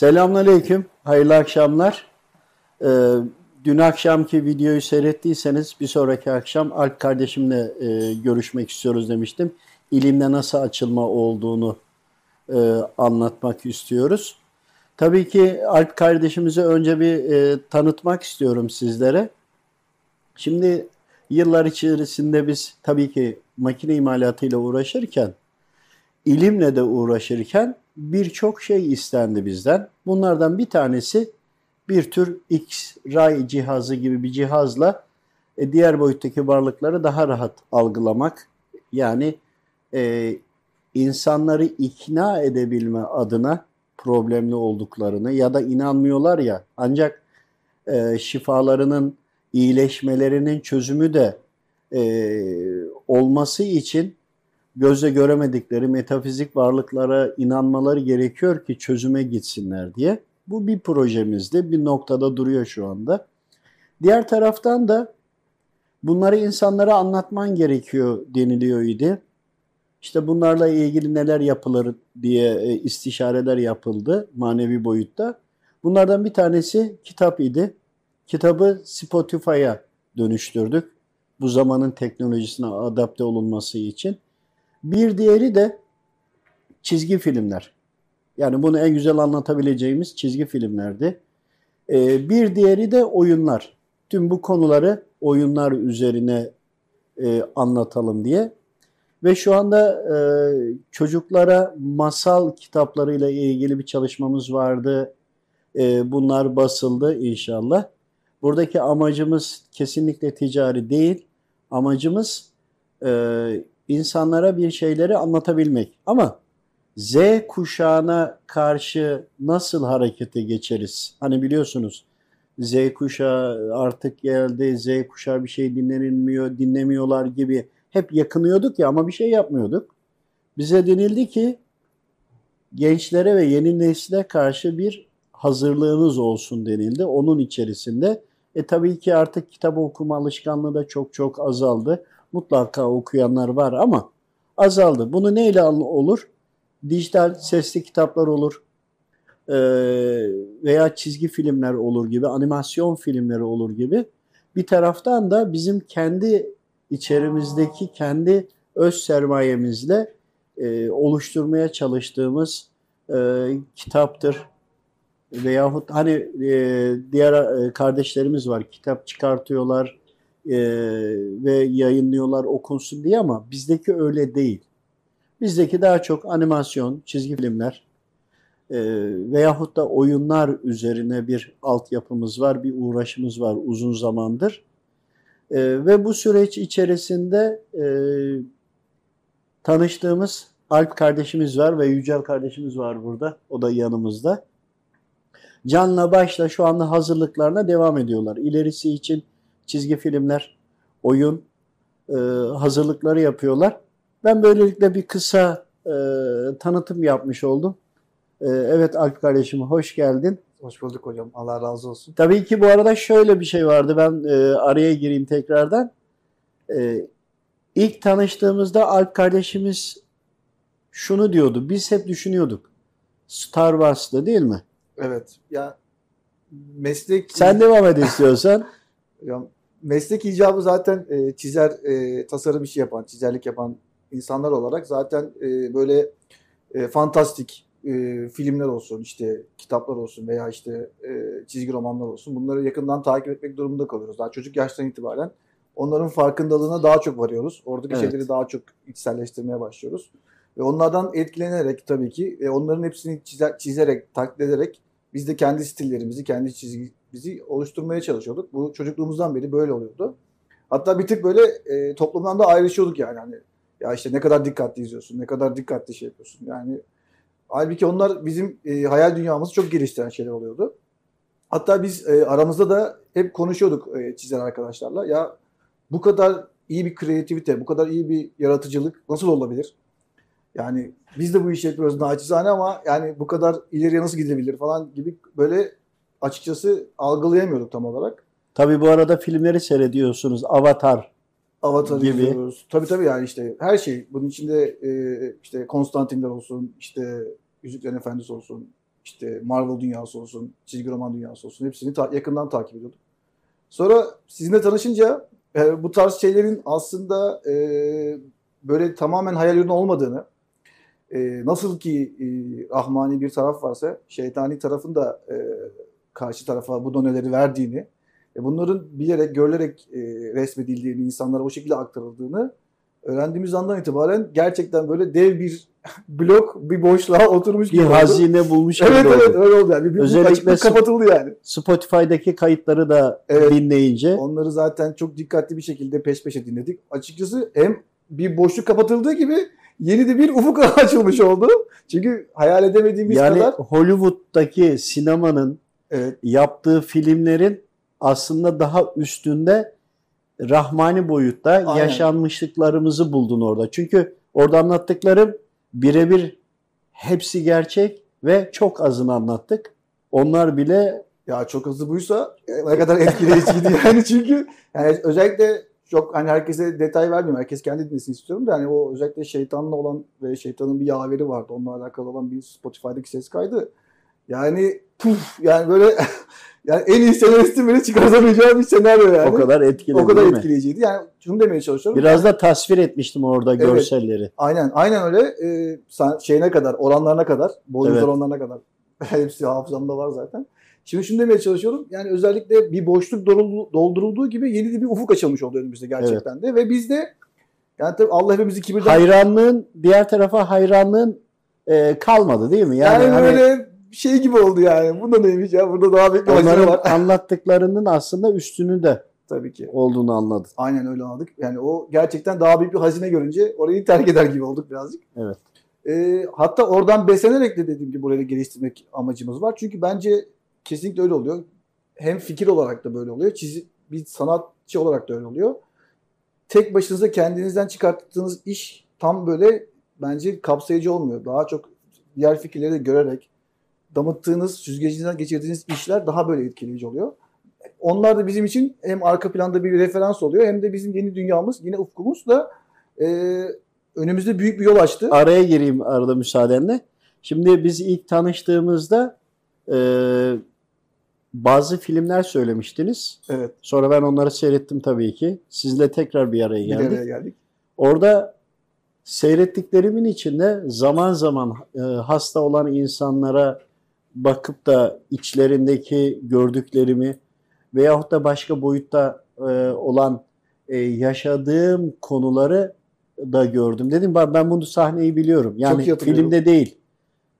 Selamünaleyküm, hayırlı akşamlar. Ee, dün akşamki videoyu seyrettiyseniz bir sonraki akşam Alp kardeşimle e, görüşmek istiyoruz demiştim. İlimde nasıl açılma olduğunu e, anlatmak istiyoruz. Tabii ki Alp kardeşimizi önce bir e, tanıtmak istiyorum sizlere. Şimdi yıllar içerisinde biz tabii ki makine imalatıyla uğraşırken, ilimle de uğraşırken birçok şey istendi bizden. Bunlardan bir tanesi bir tür X-ray cihazı gibi bir cihazla e, diğer boyuttaki varlıkları daha rahat algılamak. Yani e, insanları ikna edebilme adına problemli olduklarını ya da inanmıyorlar ya ancak e, şifalarının iyileşmelerinin çözümü de e, olması için gözle göremedikleri metafizik varlıklara inanmaları gerekiyor ki çözüme gitsinler diye. Bu bir projemizdi. Bir noktada duruyor şu anda. Diğer taraftan da bunları insanlara anlatman gerekiyor deniliyor idi. İşte bunlarla ilgili neler yapılır diye e, istişareler yapıldı manevi boyutta. Bunlardan bir tanesi kitap idi. Kitabı Spotify'a dönüştürdük. Bu zamanın teknolojisine adapte olunması için. Bir diğeri de çizgi filmler. Yani bunu en güzel anlatabileceğimiz çizgi filmlerdi. Ee, bir diğeri de oyunlar. Tüm bu konuları oyunlar üzerine e, anlatalım diye. Ve şu anda e, çocuklara masal kitaplarıyla ilgili bir çalışmamız vardı. E, bunlar basıldı inşallah. Buradaki amacımız kesinlikle ticari değil. Amacımız e, insanlara bir şeyleri anlatabilmek. Ama Z kuşağına karşı nasıl harekete geçeriz? Hani biliyorsunuz Z kuşağı artık geldi, Z kuşağı bir şey dinlenilmiyor, dinlemiyorlar gibi hep yakınıyorduk ya ama bir şey yapmıyorduk. Bize denildi ki gençlere ve yeni nesle karşı bir hazırlığınız olsun denildi. Onun içerisinde e tabii ki artık kitap okuma alışkanlığı da çok çok azaldı. Mutlaka okuyanlar var ama azaldı. Bunu neyle olur? Dijital sesli kitaplar olur e, veya çizgi filmler olur gibi, animasyon filmleri olur gibi. Bir taraftan da bizim kendi içerimizdeki kendi öz sermayemizle e, oluşturmaya çalıştığımız e, kitaptır. Veyahut hani e, diğer e, kardeşlerimiz var kitap çıkartıyorlar e, ve yayınlıyorlar okunsun diye ama bizdeki öyle değil. Bizdeki daha çok animasyon, çizgi filmler e, veyahut da oyunlar üzerine bir altyapımız var, bir uğraşımız var uzun zamandır. E, ve bu süreç içerisinde e, tanıştığımız Alp kardeşimiz var ve Yücel kardeşimiz var burada. O da yanımızda. Canla başla şu anda hazırlıklarına devam ediyorlar. İlerisi için çizgi filmler, oyun e, hazırlıkları yapıyorlar. Ben böylelikle bir kısa e, tanıtım yapmış oldum. E, evet Alp kardeşim hoş geldin. Hoş bulduk hocam. Allah razı olsun. Tabii ki bu arada şöyle bir şey vardı. Ben e, araya gireyim tekrardan. E, ilk tanıştığımızda Alp kardeşimiz şunu diyordu. Biz hep düşünüyorduk. Star Wars'ta değil mi? Evet. Ya meslek... Sen devam et istiyorsan. ya, meslek icabı zaten e, çizer, e, tasarım işi yapan, çizerlik yapan insanlar olarak zaten e, böyle e, fantastik e, filmler olsun, işte kitaplar olsun veya işte e, çizgi romanlar olsun bunları yakından takip etmek durumunda kalıyoruz. Daha çocuk yaştan itibaren onların farkındalığına daha çok varıyoruz. Oradaki evet. şeyleri daha çok içselleştirmeye başlıyoruz. Ve onlardan etkilenerek tabii ki e, onların hepsini çizer, çizerek, taklit ederek biz de kendi stillerimizi, kendi çizgimizi oluşturmaya çalışıyorduk. Bu çocukluğumuzdan beri böyle oluyordu. Hatta bir tık böyle e, toplumdan da ayrışıyorduk yani. Hani ya işte ne kadar dikkatli izliyorsun, ne kadar dikkatli şey yapıyorsun. Yani halbuki onlar bizim e, hayal dünyamızı çok geliştiren şeyler oluyordu. Hatta biz e, aramızda da hep konuşuyorduk e, çizen arkadaşlarla. Ya bu kadar iyi bir kreativite, bu kadar iyi bir yaratıcılık nasıl olabilir? Yani biz de bu işi yapıyoruz naçizane ama yani bu kadar ileriye nasıl gidebilir falan gibi böyle açıkçası algılayamıyorduk tam olarak. Tabii bu arada filmleri seyrediyorsunuz. Avatar Avatar gibi. izliyoruz. Tabii tabii yani işte her şey. Bunun içinde e, işte Konstantinler olsun, işte Yüzüklerin Efendisi olsun, işte Marvel dünyası olsun, çizgi roman dünyası olsun hepsini ta- yakından takip ediyordum. Sonra sizinle tanışınca e, bu tarz şeylerin aslında e, böyle tamamen hayal ürünü olmadığını, e, nasıl ki e, rahmani bir taraf varsa şeytani tarafın da e, karşı tarafa bu doneleri verdiğini, e, bunların bilerek, görülerek e, resmedildiğini, insanlara o şekilde aktarıldığını öğrendiğimiz andan itibaren gerçekten böyle dev bir blok, bir boşluğa oturmuş Bir gibi oldu. hazine bulmuş gibi Evet oldu. evet öyle oldu yani. Bir, bir Özellikle kapatıldı yani. Spotify'daki kayıtları da Evet. dinleyince Onları zaten çok dikkatli bir şekilde peş peşe dinledik. Açıkçası hem bir boşluk kapatıldığı gibi yeni de bir ufuk açılmış oldu. Çünkü hayal edemediğimiz yani kadar Hollywood'daki sinemanın evet, yaptığı filmlerin aslında daha üstünde rahmani boyutta Aynen. yaşanmışlıklarımızı buldun orada. Çünkü orada anlattıklarım birebir hepsi gerçek ve çok azını anlattık. Onlar bile ya çok hızlı buysa e, ne kadar etkileyiciydi yani çünkü yani özellikle çok hani herkese detay vermiyorum. Herkes kendi dinlesin istiyorum da hani o özellikle şeytanla olan ve şeytanın bir yaveri vardı. Onunla alakalı olan bir Spotify'daki ses kaydı. Yani puf yani böyle yani en iyi senaristin bile çıkartamayacağı bir senaryo yani. o kadar etkiledi O kadar etkileyiciydi. Yani şunu demeye çalışıyorum. Biraz da tasvir etmiştim orada Evet. görselleri. Aynen, aynen öyle. Ee, şeyine kadar, oranlarına kadar, boyut Evet. oranlarına kadar. Hepsi hafızamda var zaten. Şimdi şunu demeye çalışıyorum. Yani özellikle bir boşluk doldu- doldurulduğu gibi yeni bir ufuk açılmış oldu önümüzde gerçekten de. Ve biz de yani tabii Allah hepimizi kibirden... Hayranlığın diğer tarafa hayranlığın e, kalmadı değil mi? yani Yani, hani böyle şey gibi oldu yani. Bunda neymiş ya? Burada daha büyük bir hazine var. anlattıklarının aslında üstünü de Tabii ki. olduğunu anladım. Aynen öyle anladık. Yani o gerçekten daha büyük bir hazine görünce orayı terk eder gibi olduk birazcık. Evet. Ee, hatta oradan beslenerek de dediğim gibi burayı geliştirmek amacımız var. Çünkü bence kesinlikle öyle oluyor. Hem fikir olarak da böyle oluyor. Çizi, bir sanatçı olarak da öyle oluyor. Tek başınıza kendinizden çıkarttığınız iş tam böyle bence kapsayıcı olmuyor. Daha çok diğer fikirleri de görerek damıttığınız, süzgecinizden geçirdiğiniz işler daha böyle etkileyici oluyor. Onlar da bizim için hem arka planda bir referans oluyor hem de bizim yeni dünyamız, yine ufkumuz da e, önümüzde büyük bir yol açtı. Araya gireyim arada müsaadenle. Şimdi biz ilk tanıştığımızda e, bazı filmler söylemiştiniz. Evet, Sonra ben onları seyrettim tabii ki. Sizle tekrar bir araya bir geldik. araya geldik. Orada seyrettiklerimin içinde zaman zaman e, hasta olan insanlara bakıp da içlerindeki gördüklerimi veyahut da başka boyutta e, olan e, yaşadığım konuları da gördüm. Dedim ben, ben bunu sahneyi biliyorum. Yani filmde değil.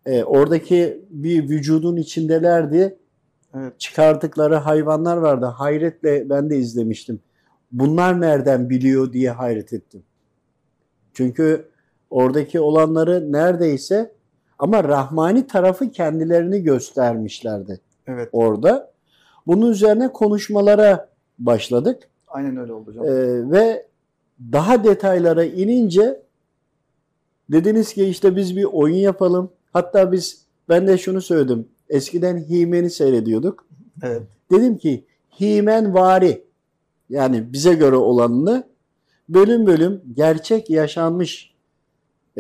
E, oradaki bir vücudun içindelerdi. Evet. Çıkardıkları hayvanlar vardı. Hayretle ben de izlemiştim. Bunlar nereden biliyor diye hayret ettim. Çünkü oradaki olanları neredeyse ama Rahmani tarafı kendilerini göstermişlerdi Evet. orada. Bunun üzerine konuşmalara başladık. Aynen öyle oldu hocam. Ee, ve daha detaylara inince dediniz ki işte biz bir oyun yapalım. Hatta biz ben de şunu söyledim. Eskiden He-Man'i seyrediyorduk. Evet. Dedim ki He-Man vari yani bize göre olanını bölüm bölüm gerçek yaşanmış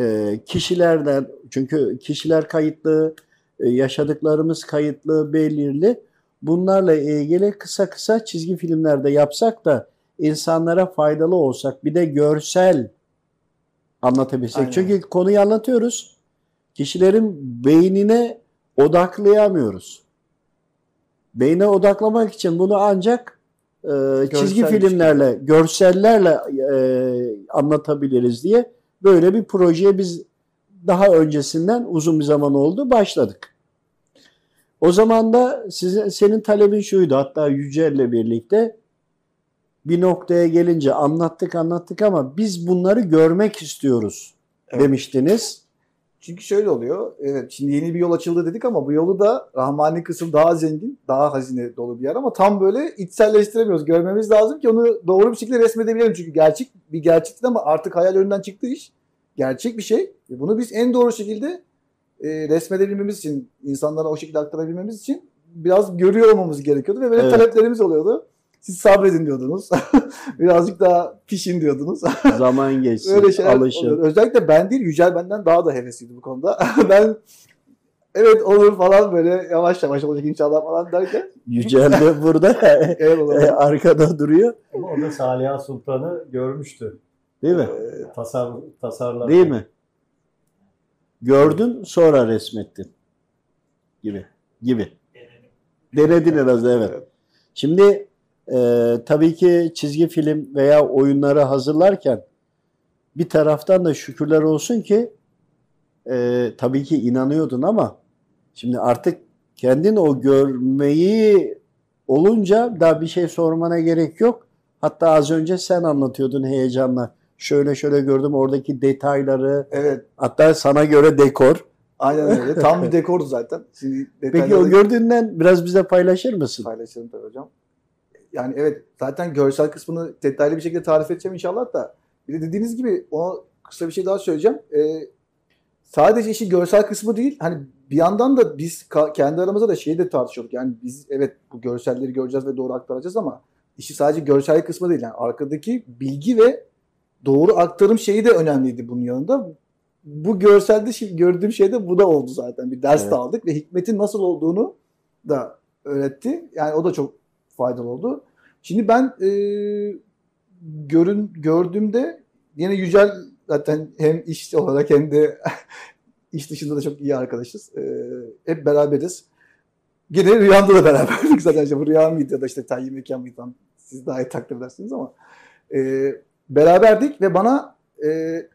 e, kişilerden çünkü kişiler kayıtlı, e, yaşadıklarımız kayıtlı, belirli. Bunlarla ilgili kısa kısa çizgi filmlerde yapsak da insanlara faydalı olsak bir de görsel anlatabilsek. Aynen. Çünkü konuyu anlatıyoruz. Kişilerin beynine odaklayamıyoruz. Beyne odaklamak için bunu ancak e, çizgi Görsel filmlerle, görsellerle e, anlatabiliriz diye böyle bir projeye biz daha öncesinden uzun bir zaman oldu başladık. O zaman da sizin, senin talebin şuydu hatta Yücel'le birlikte bir noktaya gelince anlattık anlattık ama biz bunları görmek istiyoruz Evet. demiştiniz. Çünkü şöyle oluyor. Evet şimdi yeni bir yol açıldı dedik ama bu yolu da Rahmani kısım daha zengin, daha hazine dolu bir yer ama tam böyle içselleştiremiyoruz. Görmemiz lazım ki onu doğru bir şekilde resmedebilelim. Çünkü gerçek bir gerçekti ama artık hayal önünden çıktığı iş gerçek bir şey. Bunu biz en doğru şekilde e, resmedebilmemiz için, insanlara o şekilde aktarabilmemiz için biraz görüyor olmamız gerekiyordu ve böyle Evet. taleplerimiz oluyordu. Siz sabredin diyordunuz. Birazcık daha pişin diyordunuz. Zaman geçsin, Öyle şeyler alışın. oluyor. Özellikle ben değil Yücel benden daha da hevesliydi bu konuda. ben evet olur falan böyle yavaş yavaş olacak inşallah falan derken. Yücel de burada Evet olur. e, arkada duruyor. Ama o da Saliha Sultan'ı görmüştü. Değil mi? Ee, Tasar, tasarlar. Değil mi? Gördün sonra resmettin. Gibi. Gibi. Denedin en az evet. Şimdi e, tabii ki çizgi film veya oyunları hazırlarken bir taraftan da şükürler olsun ki e, tabii ki inanıyordun ama şimdi artık kendin o görmeyi olunca daha bir şey sormana gerek yok. Hatta az önce sen anlatıyordun heyecanla. Şöyle şöyle gördüm oradaki detayları. Evet. Hatta sana göre dekor. Aynen öyle. Tam bir dekordu zaten. Şimdi Peki o gördüğünden biraz bize paylaşır mısın? paylaşalım tabii hocam. Yani evet zaten görsel kısmını detaylı bir şekilde tarif edeceğim inşallah da. Bir de dediğiniz gibi ona kısa bir şey daha söyleyeceğim. Ee, sadece işi görsel kısmı değil. Hani bir yandan da biz kendi aramızda da şeyi de tartışıyorduk. Yani biz evet bu görselleri göreceğiz ve doğru aktaracağız ama işi sadece görsel kısmı değil. Yani arkadaki bilgi ve doğru aktarım şeyi de önemliydi bunun yanında. Bu görselde şimdi gördüğüm şey de bu da oldu zaten. Bir ders Evet. de aldık ve hikmetin nasıl olduğunu da öğretti. Yani o da çok faydalı oldu. Şimdi ben e, görün gördüğümde yine Yücel zaten hem iş olarak hem de iş dışında da çok iyi arkadaşız. E, hep beraberiz. Gene rüyamda da beraberdik zaten. İşte bu rüya mıydı ya da işte tayyi mekan mıydı siz daha iyi takdir edersiniz ama e, beraberdik ve bana e,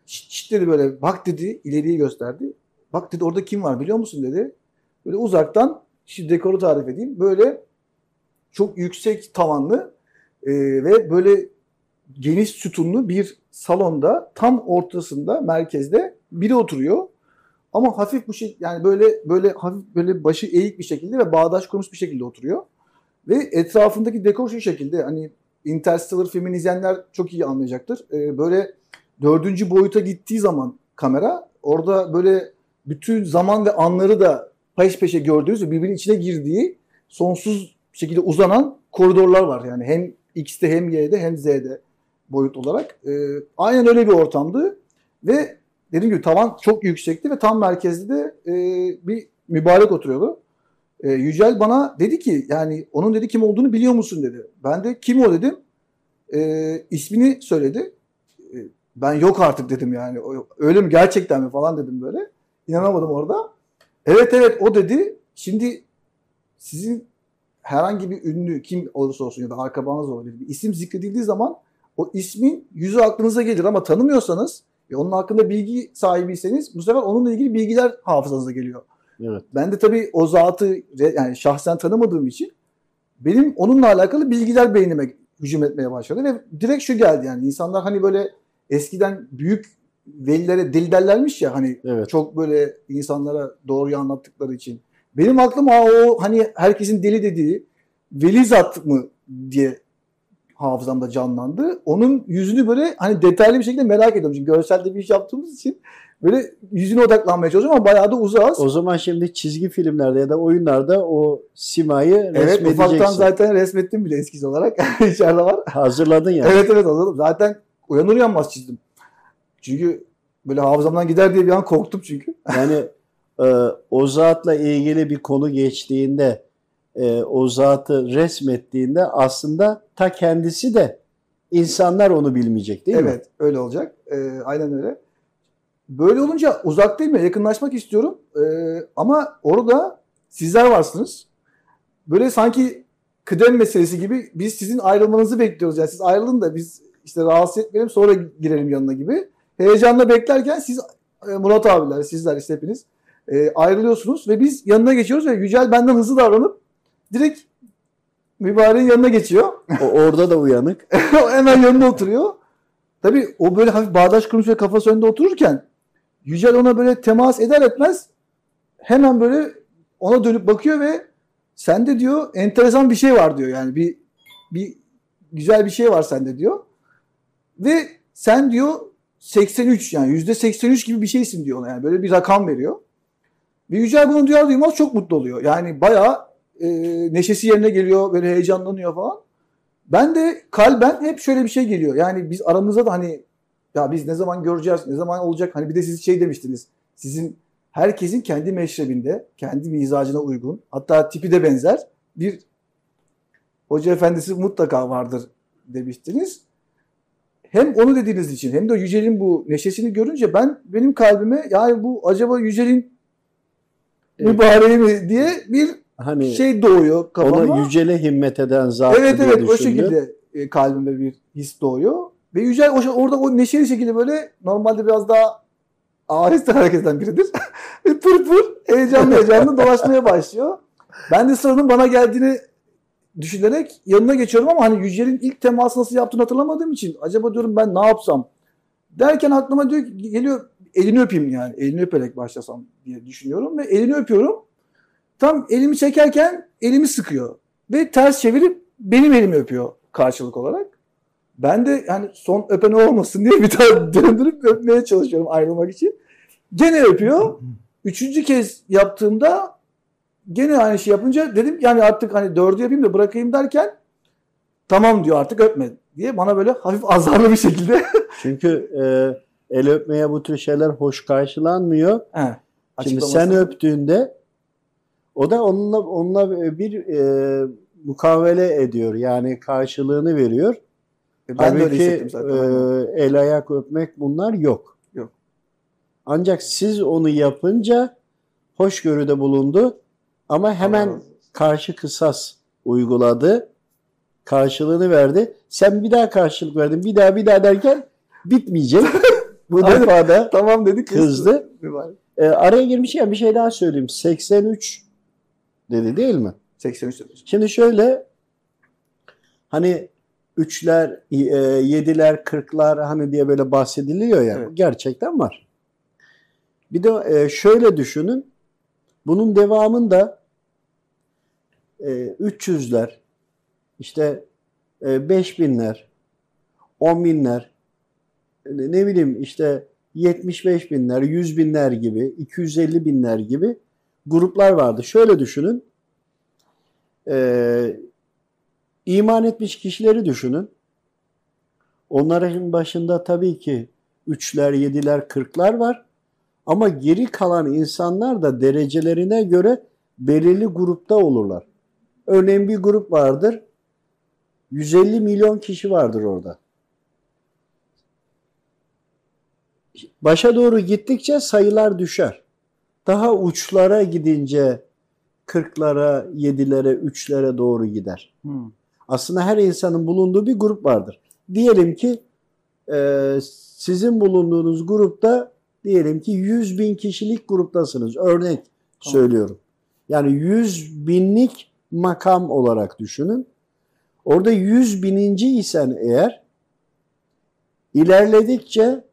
şşt, şşt dedi böyle bak dedi ileriyi gösterdi. Bak dedi orada kim var biliyor musun dedi. Böyle uzaktan şimdi dekoru tarif edeyim. Böyle çok yüksek tavanlı e, ve böyle geniş sütunlu bir salonda tam ortasında merkezde biri oturuyor. Ama hafif bu şey yani böyle böyle hafif böyle başı eğik bir şekilde ve bağdaş kurmuş bir şekilde oturuyor. Ve etrafındaki dekor şu şekilde hani Interstellar filmini izleyenler çok iyi anlayacaktır. E, böyle dördüncü boyuta gittiği zaman kamera orada böyle bütün zaman ve anları da peş peşe gördüğünüz ve birbirinin içine girdiği sonsuz şekilde uzanan koridorlar var. Yani hem X'te hem Y'de hem Z'de boyut olarak. Ee, aynen öyle bir ortamdı ve dediğim gibi tavan çok yüksekti ve tam merkezde de e, bir mübarek oturuyordu. E, Yücel bana dedi ki yani onun dedi kim olduğunu biliyor musun dedi. Ben de kim o dedim. E, ismini söyledi. E, ben yok artık dedim yani. Öyle mi gerçekten mi falan dedim böyle. İnanamadım orada. Evet evet o dedi. Şimdi sizin herhangi bir ünlü kim olursa olsun ya da arkabanız olabilir bir isim zikredildiği zaman o ismin yüzü aklınıza gelir ama tanımıyorsanız ve onun hakkında bilgi sahibiyseniz bu sefer onunla ilgili bilgiler hafızanıza geliyor. Evet. Ben de tabii o zatı yani şahsen tanımadığım için benim onunla alakalı bilgiler beynime hücum etmeye başladı ve direkt şu geldi yani insanlar hani böyle eskiden büyük velilere deli derlermiş ya hani Evet. çok böyle insanlara doğruyu anlattıkları için. Benim aklım ha o hani herkesin deli dediği veli zat mı diye hafızamda canlandı. Onun yüzünü böyle hani detaylı bir şekilde merak ediyorum. Çünkü görselde bir iş yaptığımız için böyle yüzüne odaklanmaya çalışıyorum ama bayağı da uzağız. O zaman şimdi çizgi filmlerde ya da oyunlarda o simayı Evet ufaktan resmedeceksin. zaten resmettim bile eskiz olarak. İçeride var. Hazırladın ya. Evet evet hazırladım. Zaten uyanır uyanmaz çizdim. Çünkü böyle hafızamdan gider diye bir an korktum çünkü. Yani e, o zatla ilgili bir konu geçtiğinde e, o zatı resmettiğinde aslında ta kendisi de insanlar onu bilmeyecek değil mi? evet öyle olacak. Ee, aynen öyle. Böyle olunca uzaktayım ya yakınlaşmak istiyorum. Ee, ama orada sizler varsınız. Böyle sanki kıdem meselesi gibi biz sizin ayrılmanızı bekliyoruz. Yani siz ayrılın da biz işte rahatsız etmeyelim sonra girelim yanına gibi. Heyecanla beklerken siz e, Murat abiler sizler işte hepiniz e, ayrılıyorsunuz ve biz yanına geçiyoruz ve Yücel benden hızlı davranıp direkt mübareğin yanına geçiyor. O, orada da uyanık. hemen yanında oturuyor. Tabii o böyle hafif bağdaş kurmuş ve kafası önünde otururken Yücel ona böyle temas eder etmez hemen böyle ona dönüp bakıyor ve sende diyor enteresan bir şey var diyor. Yani bir bir güzel bir şey var sende diyor. Ve sen diyor 83 yani %83 gibi bir şeysin diyor ona yani böyle bir rakam veriyor. Ve Yücel bunu duyar duymaz çok mutlu oluyor. Yani bayağı e, neşesi yerine geliyor böyle heyecanlanıyor falan. Ben de kalben hep şöyle bir şey geliyor. Yani biz aramızda da hani ya biz ne zaman göreceğiz, ne zaman olacak? Hani bir de siz şey demiştiniz. Sizin herkesin kendi meşrebinde, kendi mizacına uygun, hatta tipi de benzer bir hoca efendisi mutlaka vardır demiştiniz. Hem onu dediğiniz için hem de Yücel'in bu neşesini görünce ben benim kalbime yani bu acaba Yücel'in Evet. mübareği mi diye bir Hani şey doğuyor kafama. ona yücele himmet eden zat Evet evet o şekilde e, kalbime bir his doğuyor. Ve Yücel o, orada o neşeli şekilde böyle normalde biraz daha aheste hareket eden biridir. Ve pır pır heyecanlı heyecanlı dolaşmaya başlıyor. Ben de sıranın bana geldiğini düşünerek yanına geçiyorum ama hani Yücel'in ilk teması nasıl yaptığını hatırlamadığım için acaba diyorum ben ne yapsam derken aklıma diyor geliyor elini öpeyim yani elini öperek başlasam diye düşünüyorum ve elini öpüyorum. Tam elimi çekerken elimi sıkıyor ve ters çevirip benim elimi öpüyor karşılık olarak. Ben de yani son öpen olmasın diye bir daha döndürüp öpmeye çalışıyorum ayrılmak için. Gene öpüyor. Üçüncü kez yaptığımda gene aynı şey yapınca dedim yani artık hani dördü yapayım da bırakayım derken tamam diyor artık öpme diye bana böyle hafif azarlı bir şekilde Çünkü e, el öpmeye bu tür şeyler hoş karşılanmıyor. He, Şimdi sen öptüğünde o da onunla onunla bir e, mukavele ediyor. Yani karşılığını veriyor. E, ben de öyle Halbuki zaten. e, el ayak öpmek bunlar yok. Yok. Ancak siz onu yapınca hoşgörüde bulundu ama hemen olsun. karşı kısas uyguladı. Karşılığını verdi. Sen bir daha karşılık verdin. Bir daha bir daha derken bitmeyecek. Bu Aynen. defa da tamam dedi kızdı. E, araya girmişken bir şey daha söyleyeyim. 83 dedi değil mi? 83 dedi. Şimdi şöyle hani üçler, e, yediler, kırklar hani diye böyle bahsediliyor ya. Evet. Gerçekten var. Bir de e, şöyle düşünün. Bunun devamında e, 300'ler, işte e, 5000'ler, 10 binler, ne bileyim işte 75 binler, 100 binler gibi, 250 binler gibi gruplar vardı. Şöyle düşünün. Ee, iman etmiş kişileri düşünün. Onların başında tabii ki üçler, yediler, kırklar var. Ama geri kalan insanlar da derecelerine göre belirli grupta olurlar. Örneğin bir grup vardır. 150 milyon kişi vardır orada. Başa doğru gittikçe sayılar düşer. Daha uçlara gidince 40'lara, 7'lere, 3'lere doğru gider. Hmm. Aslında her insanın bulunduğu bir grup vardır. Diyelim ki e, sizin bulunduğunuz grupta diyelim ki 100 bin kişilik gruptasınız. Örnek Tamam. söylüyorum. Yani 100 binlik makam olarak düşünün. Orada 100 bininci isen eğer ilerledikçe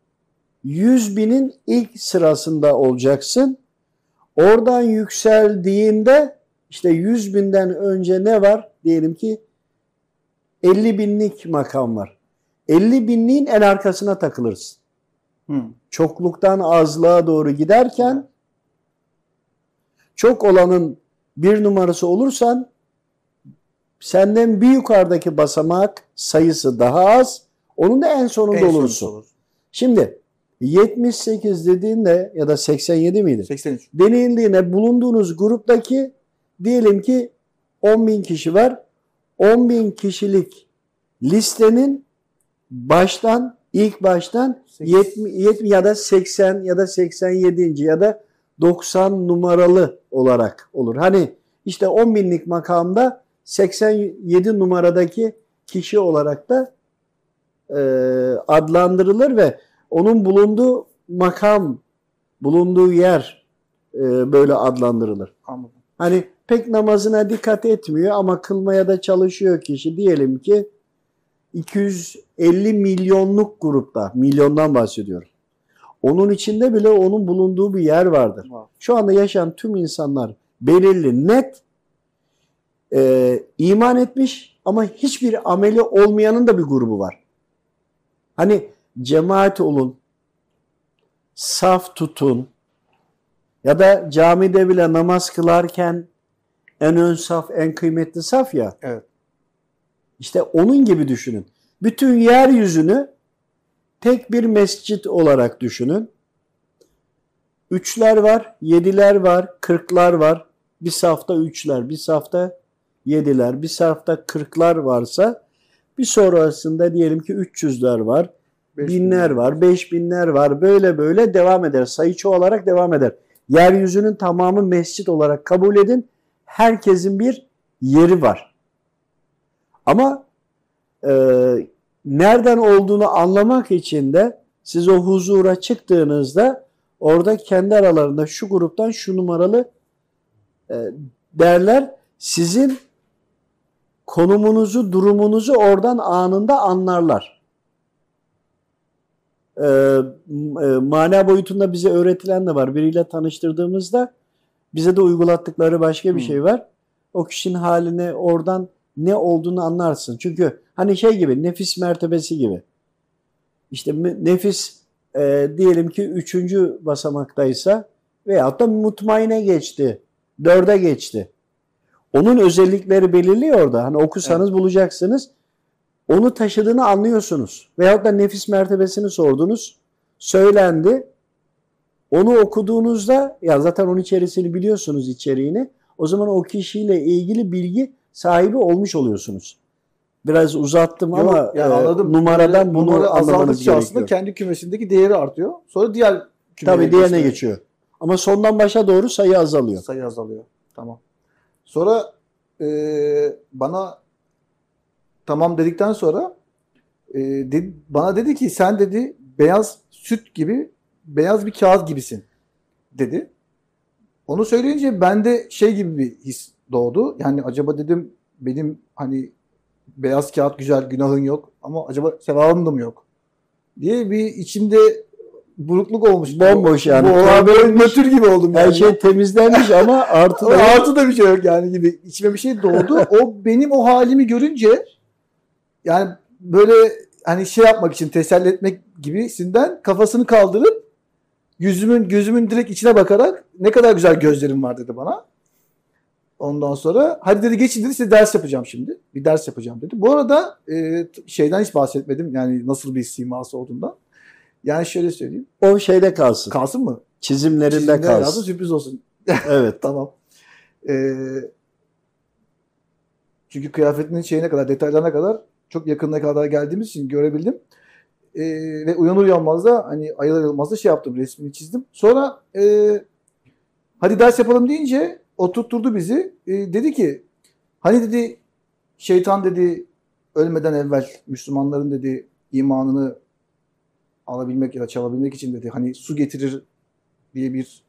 100 binin ilk sırasında olacaksın. Oradan yükseldiğinde işte 100 binden önce ne var? Diyelim ki 50 binlik makam var. 50 binliğin en arkasına takılırsın. Hmm. Çokluktan azlığa doğru giderken çok olanın bir numarası olursan senden bir yukarıdaki basamak sayısı daha az. Onun da en sonunda En olursun. olur. Şimdi 78 dediğinde ya da 87 miydi? 83. denildiğine bulunduğunuz gruptaki diyelim ki 10 bin kişi var. 10 bin kişilik listenin baştan ilk baştan Sekiz. 70, 70 ya da 80 ya da 87. ya da 90 numaralı olarak olur. Hani işte 10 binlik makamda 87 numaradaki kişi olarak da e, adlandırılır ve onun bulunduğu makam, bulunduğu yer e, böyle adlandırılır. Anladım. Hani pek namazına dikkat etmiyor ama kılmaya da çalışıyor kişi. Diyelim ki 250 milyonluk grupta, milyondan bahsediyorum. Onun içinde bile onun bulunduğu bir yer vardır. Şu anda yaşayan tüm insanlar belirli, net e, iman etmiş ama hiçbir ameli olmayanın da bir grubu var. Hani cemaat olun, saf tutun ya da camide bile namaz kılarken en ön saf, en kıymetli saf ya. Evet. İşte onun gibi düşünün. Bütün yeryüzünü tek bir mescit olarak düşünün. Üçler var, yediler var, kırklar var. Bir safta üçler, bir safta yediler, bir safta kırklar varsa bir sonrasında diyelim ki 300'ler var, Beş binler bin. var, beş binler var. Böyle böyle devam eder. Sayı çoğalarak devam eder. Yeryüzünün tamamı mescit olarak kabul edin. Herkesin bir yeri var. Ama e, nereden olduğunu anlamak için de siz o huzura çıktığınızda orada kendi aralarında şu gruptan şu numaralı e, derler. Sizin konumunuzu, durumunuzu oradan anında anlarlar. E, e, mana boyutunda bize öğretilen de var. Biriyle tanıştırdığımızda bize de uygulattıkları başka bir Hmm. şey var. O kişinin haline oradan ne olduğunu anlarsın. Çünkü hani şey gibi nefis mertebesi gibi. İşte nefis e, diyelim ki üçüncü basamaktaysa veyahut da mutmaine geçti. Dörde geçti. Onun özellikleri belirliyor orada. Hani okusanız bulacaksınız. Onu taşıdığını anlıyorsunuz. Veyahut da nefis mertebesini sordunuz. Söylendi. Onu okuduğunuzda ya zaten onun içerisini biliyorsunuz içeriğini. O zaman o kişiyle ilgili bilgi sahibi olmuş oluyorsunuz. Biraz uzattım Yok, ama yani e, anladım. numaradan bunu Numara anlamanız gerekiyor. aslında kendi kümesindeki değeri artıyor. Sonra diğer kümeye Tabii diğerine geçmeye- geçiyor. Ama sondan başa doğru sayı azalıyor. Sayı azalıyor. Tamam. Sonra e, bana tamam dedikten sonra e, dedi- bana dedi ki sen dedi beyaz süt gibi beyaz bir kağıt gibisin dedi. Onu söyleyince bende şey gibi bir his doğdu. Yani acaba dedim benim hani beyaz kağıt güzel günahın yok ama acaba sevabım da mı yok diye bir içimde burukluk olmuş. Bomboş yani. Bu olay böyle nötr gibi oldum. Her yani. şey temizlenmiş ama artı da artı da bir şey yok yani gibi. İçime bir şey doğdu. o benim o halimi görünce yani böyle hani şey yapmak için teselli etmek gibisinden kafasını kaldırıp yüzümün gözümün direkt içine bakarak ne kadar güzel gözlerim var dedi bana. Ondan sonra hadi dedi geçin dedi size ders yapacağım şimdi. Bir ders yapacağım dedi. Bu arada e, şeyden hiç bahsetmedim. Yani nasıl bir siması olduğundan. Yani şöyle söyleyeyim. o şeyde kalsın. Kalsın mı? Çizimlerinde Çizimler kalsın. yazın, sürpriz olsun. Evet. Tamam. Ee, çünkü kıyafetinin şeyine kadar, detaylarına kadar çok yakınına kadar geldiğimiz için görebildim. Ee, ve uyanır uyanmaz da hani ayılır ayılmaz da şey yaptım, resmini çizdim. Sonra e, hadi ders yapalım deyince oturtturdu bizi. E, dedi ki hani dedi şeytan dedi ölmeden evvel Müslümanların dedi imanını alabilmek ya da çalabilmek için dedi hani su getirir diye bir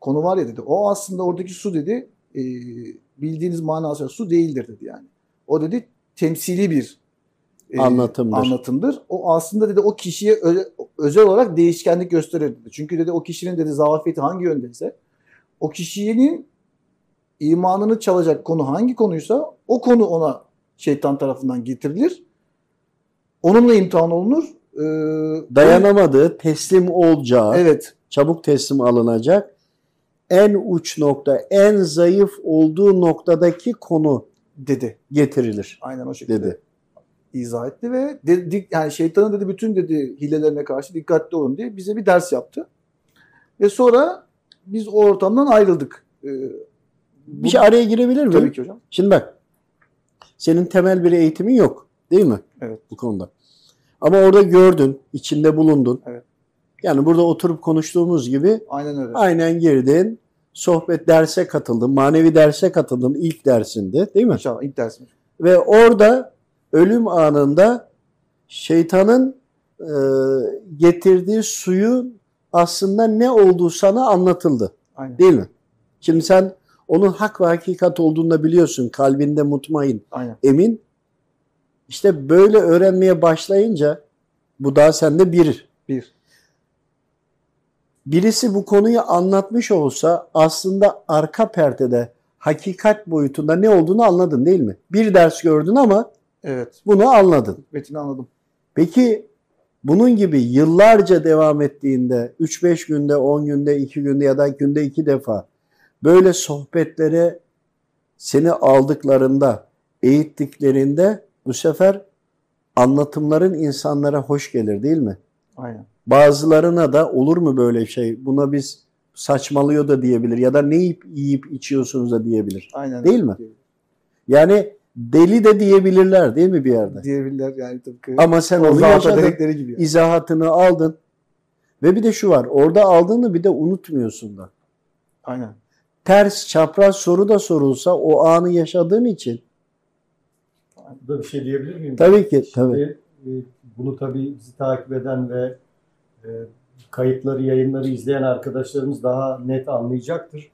konu var ya dedi. O aslında oradaki su dedi e, bildiğiniz manasıyla su değildir dedi yani. O dedi temsili bir e, Anlatımdır. anlatımdır. O aslında dedi o kişiye ö- özel olarak değişkenlik gösterir dedi. Çünkü dedi o kişinin dedi zafiyeti hangi yöndeyse o kişinin imanını çalacak konu hangi konuysa o konu ona şeytan tarafından getirilir. Onunla imtihan olunur. Ee, Dayanamadığı, teslim olacağı, Evet. çabuk teslim alınacak en uç nokta, en zayıf olduğu noktadaki konu Dedi. getirilir Aynen o şekilde. dedi. İzah etti ve dedi, yani şeytanın dedi bütün dedi hilelerine karşı dikkatli olun diye bize bir ders yaptı. Ve sonra biz o ortamdan ayrıldık. Ee, Bir şey araya girebilir miyim? Tabii ki hocam. Şimdi bak. Senin temel bir eğitimin yok. Değil mi? Evet. Bu konuda. Ama orada gördün, içinde bulundun. Evet. Yani burada oturup konuştuğumuz gibi Aynen öyle. aynen girdin. Sohbet derse katıldın. Manevi derse katıldın ilk dersinde. Değil mi? İnşallah ilk dersimiz. Ve orada ölüm anında şeytanın e, getirdiği suyun aslında ne olduğu sana anlatıldı. Aynen. Değil mi? Şimdi sen onun hak ve hakikat olduğunu da biliyorsun. Kalbinde mutmain, Aynen. emin. İşte böyle öğrenmeye başlayınca bu daha sende bir. Bir. Birisi bu konuyu anlatmış olsa aslında arka perdede hakikat boyutunda ne olduğunu anladın değil mi? Bir ders gördün ama Evet. bunu anladın. Metini anladım. Peki bunun gibi yıllarca devam ettiğinde 3-5 günde, 10 günde, 2 günde ya da günde 2 defa böyle sohbetlere seni aldıklarında, eğittiklerinde bu sefer anlatımların insanlara hoş gelir değil mi? Aynen. Bazılarına da olur mu böyle şey? Buna biz saçmalıyor da diyebilir ya da ne yiyip, yiyip içiyorsunuz da diyebilir. Aynen. Değil mi? Yani deli de diyebilirler değil mi bir yerde? Diyebilirler yani tıpkı. Ama sen o onu yaşadın, dedikleri gibi. izahatını aldın. Ve bir de şu var, orada aldığını bir de unutmuyorsun da. Aynen. Ters, çapraz soru da sorulsa o anı yaşadığın için. Burada bir şey diyebilir miyim? Tabii ki, tabii. Şimdi, e, bunu tabii bizi takip eden ve e, kayıtları, yayınları izleyen arkadaşlarımız daha net anlayacaktır.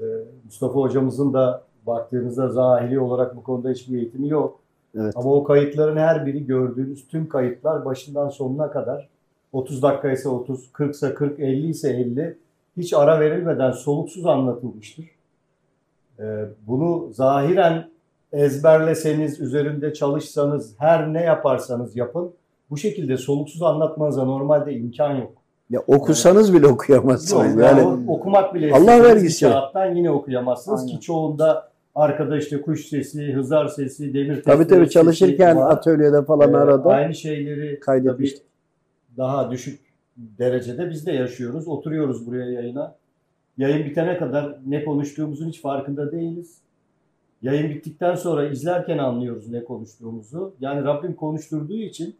E, Mustafa hocamızın da baktığınızda zahiri olarak bu konuda hiçbir eğitimi yok. Evet. Ama o kayıtların her biri gördüğünüz tüm kayıtlar başından sonuna kadar 30 dakika ise 30, 40 ise 40, 50 ise 50 hiç ara verilmeden soluksuz anlatılmıştır. Ee, Bunu zahiren ezberleseniz, üzerinde çalışsanız, her ne yaparsanız yapın bu şekilde soluksuz anlatmanıza normalde imkan yok. Ya okusanız bile okuyamazsınız. Yok, yani yani okumak bile Allah vergisi. kağıttan yine okuyamazsınız Aynen. ki çoğunda arkada işte kuş sesi, hızar sesi, demir tabii testere tabii çalışırken var. atölyede falan Ee, arada Aynı şeyleri kaydetmiştik. daha düşük derecede biz de yaşıyoruz. Oturuyoruz buraya yayına. Yayın bitene kadar ne konuştuğumuzun hiç farkında değiliz. Yayın bittikten sonra izlerken anlıyoruz ne konuştuğumuzu. Yani Rabbim konuşturduğu için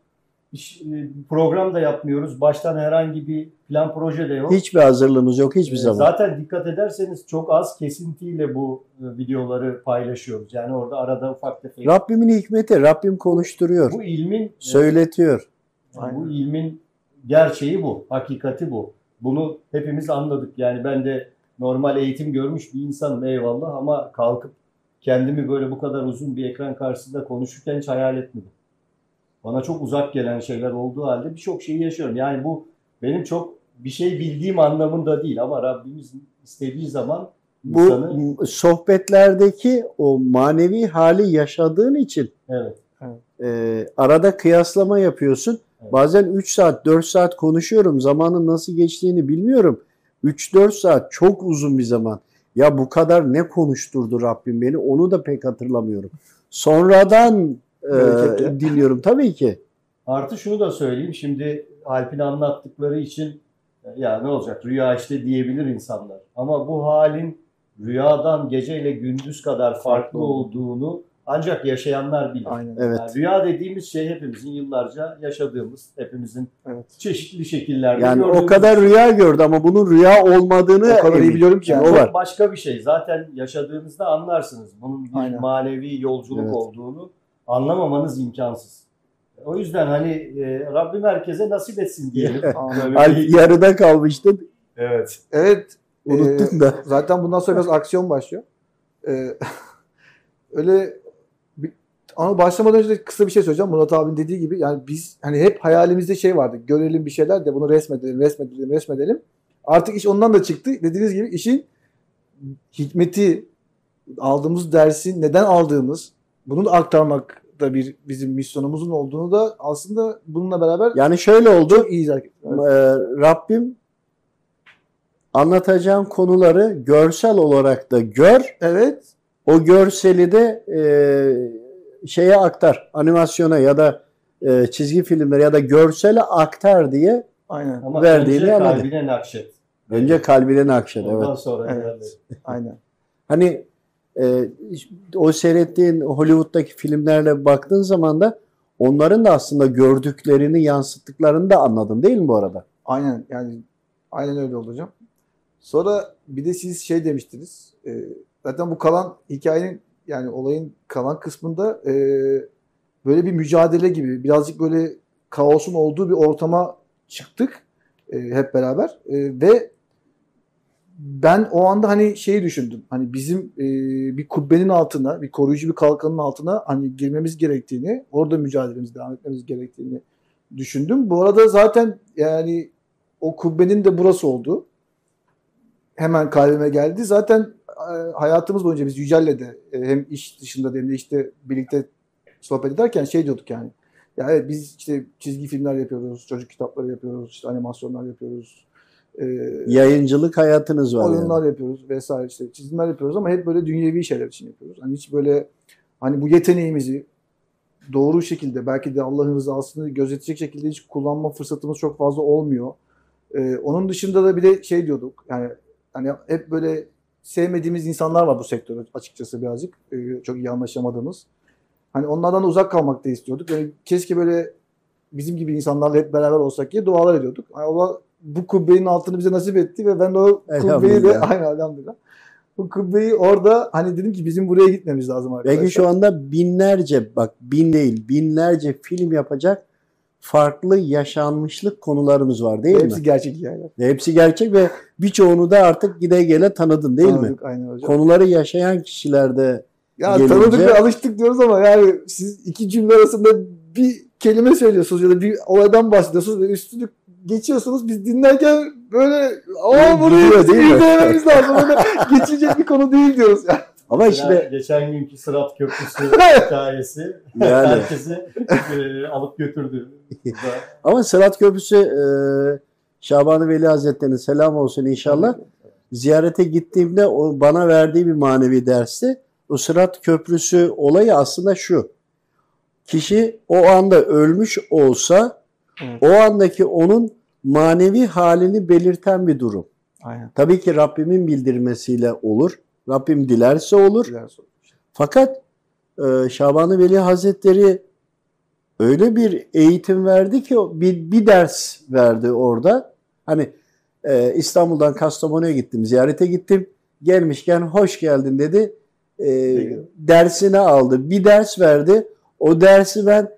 program da yapmıyoruz. Baştan herhangi bir plan proje de yok. hiçbir hazırlığımız yok hiçbir Ee, zaman. Zaten dikkat ederseniz çok az kesintiyle bu e, videoları paylaşıyoruz. Yani orada arada ufak tefek. Rabbimin hikmeti, Rabbim konuşturuyor, Bu ilmin e, söyletiyor. yani bu ilmin gerçeği bu, hakikati bu. Bunu hepimiz anladık. Yani ben de normal eğitim görmüş bir insanım eyvallah ama kalkıp kendimi böyle bu kadar uzun bir ekran karşısında konuşurken hiç hayal etmedim. Bana çok uzak gelen şeyler olduğu halde birçok şeyi yaşıyorum. Yani bu benim çok bir şey bildiğim anlamında değil ama Rabbimiz istediği zaman Bu insanı sohbetlerdeki o manevi hali yaşadığın için evet e, arada kıyaslama yapıyorsun. Evet. Bazen 3 saat, 4 saat konuşuyorum. Zamanın nasıl geçtiğini bilmiyorum. 3-4 saat çok uzun bir zaman. Ya bu kadar ne konuşturdu Rabbim beni onu da pek hatırlamıyorum. Sonradan e, dinliyorum tabii ki. Artı şunu da söyleyeyim. Şimdi Alp'in anlattıkları için ya ne olacak rüya işte diyebilir insanlar. Ama bu halin rüyadan geceyle gündüz kadar farklı olduğunu ancak yaşayanlar bilir. Aynen. Evet. Yani rüya dediğimiz şey hepimizin yıllarca yaşadığımız, hepimizin Evet. çeşitli şekillerde Yani o kadar rüya gördü ama bunun rüya olmadığını O kadar iyi emin. biliyorum ki. Yani o var. başka bir şey. Zaten yaşadığınızda anlarsınız. Bunun bir Aynen. manevi yolculuk Evet. olduğunu anlamamanız imkansız. O yüzden hani e, Rabbim herkese nasip etsin diyelim. Bir- yarıda kalmıştı. Evet. Evet. Unuttun e, da. Zaten bundan sonra biraz aksiyon başlıyor. E, öyle bir, ama başlamadan önce de kısa bir şey söyleyeceğim. Murat abinin dediği gibi yani biz hani hep hayalimizde şey vardı. Görelim bir şeyler de bunu resmedelim, resmedelim, resmedelim. Artık iş ondan da çıktı. Dediğiniz gibi işin hikmeti, aldığımız dersi neden aldığımız, bunu da aktarmak da bir bizim misyonumuzun olduğunu da aslında bununla beraber Yani şöyle oldu. çok iyi. Evet. Ee, Rabbim anlatacağım konuları görsel olarak da gör. evet. O görseli de e, şeye aktar. Animasyona ya da e, çizgi filmlere ya da görsele aktar diye Aynen. Ama Verdiğini önce kalbine nakşet. önce kalbine nakşed. Ondan Evet. sonra Evet. Aynen. Hani e, o seyrettiğin Hollywood'daki filmlerle baktığın zaman da onların da aslında gördüklerini yansıttıklarını da anladın değil mi bu arada? Aynen yani aynen öyle oldu hocam. Sonra bir de siz şey demiştiniz. e, zaten bu kalan hikayenin yani olayın kalan kısmında e, böyle bir mücadele gibi birazcık böyle kaosun olduğu bir ortama çıktık e, hep beraber E, ve ben o anda hani şeyi düşündüm. Hani bizim e, bir kubbenin altına, bir koruyucu bir kalkanın altına hani girmemiz gerektiğini, orada mücadelemizi devam etmemiz gerektiğini düşündüm. Bu arada zaten yani o kubbenin de burası oldu. Hemen kalbime geldi. Zaten e, hayatımız boyunca biz Yücel'le de e, hem iş dışında hem de işte birlikte sohbet ederken şey diyorduk yani. Ya evet biz işte çizgi filmler yapıyoruz, çocuk kitapları yapıyoruz, işte animasyonlar yapıyoruz. E, Yayıncılık hayatınız var oyunlar yani. yapıyoruz vesaire işte çizimler yapıyoruz ama hep böyle dünyevi şeyler için yapıyoruz. Hani hiç böyle hani bu yeteneğimizi doğru şekilde belki de Allah'ın rızasını gözetecek şekilde hiç kullanma fırsatımız çok fazla olmuyor. Ee, onun dışında da bir de şey diyorduk yani hani hep böyle sevmediğimiz insanlar var bu sektörde açıkçası birazcık. Ee, çok iyi anlaşamadığımız. Hani onlardan da uzak kalmak da istiyorduk. Yani keşke böyle bizim gibi insanlarla hep beraber olsak diye dualar ediyorduk. Yani Allah bu kubbenin altını bize nasip etti ve ben de o kubbeyi de aynen elhamdülillah. Bu kubbeyi orada hani dedim ki bizim buraya gitmemiz lazım arkadaşlar. Belki şu anda binlerce bak bin değil binlerce film yapacak farklı yaşanmışlık konularımız var değil Hepsi mi? gerçek hikayeler. Ve Hepsi gerçek ve birçoğunu da artık gide gele tanıdın değil mi? Tanıdık, Aynen hocam. Konuları yaşayan kişilerde Ya gelince- tanıdık ve alıştık diyoruz ama yani siz iki cümle arasında bir kelime söylüyorsunuz ya da bir olaydan bahsediyorsunuz ve üstünü geçiyorsunuz. Biz dinlerken böyle ama mi? izlememiz lazım. Öyle geçecek bir konu değil diyoruz. Yani. ama işte geçen günkü Sırat Köprüsü hikayesi Yani. herkesi e, alıp götürdü. Ama Sırat Köprüsü e, Şaban-ı Veli Hazretleri'ne selam olsun inşallah. Ziyarete gittiğimde o bana verdiği bir manevi dersti. O Sırat Köprüsü olayı aslında şu. Kişi o anda ölmüş olsa Evet. o andaki onun manevi halini belirten bir durum. Aynen. Tabii ki Rabbimin bildirmesiyle olur. Rabbim dilerse olur. Güzel soru. Fakat e, Şaban-ı Veli Hazretleri öyle bir eğitim verdi ki bir, bir ders verdi orada. Hani e, İstanbul'dan Kastamonu'ya gittim, ziyarete gittim. Gelmişken hoş geldin dedi. E, dersini aldı. Bir ders verdi. O dersi ben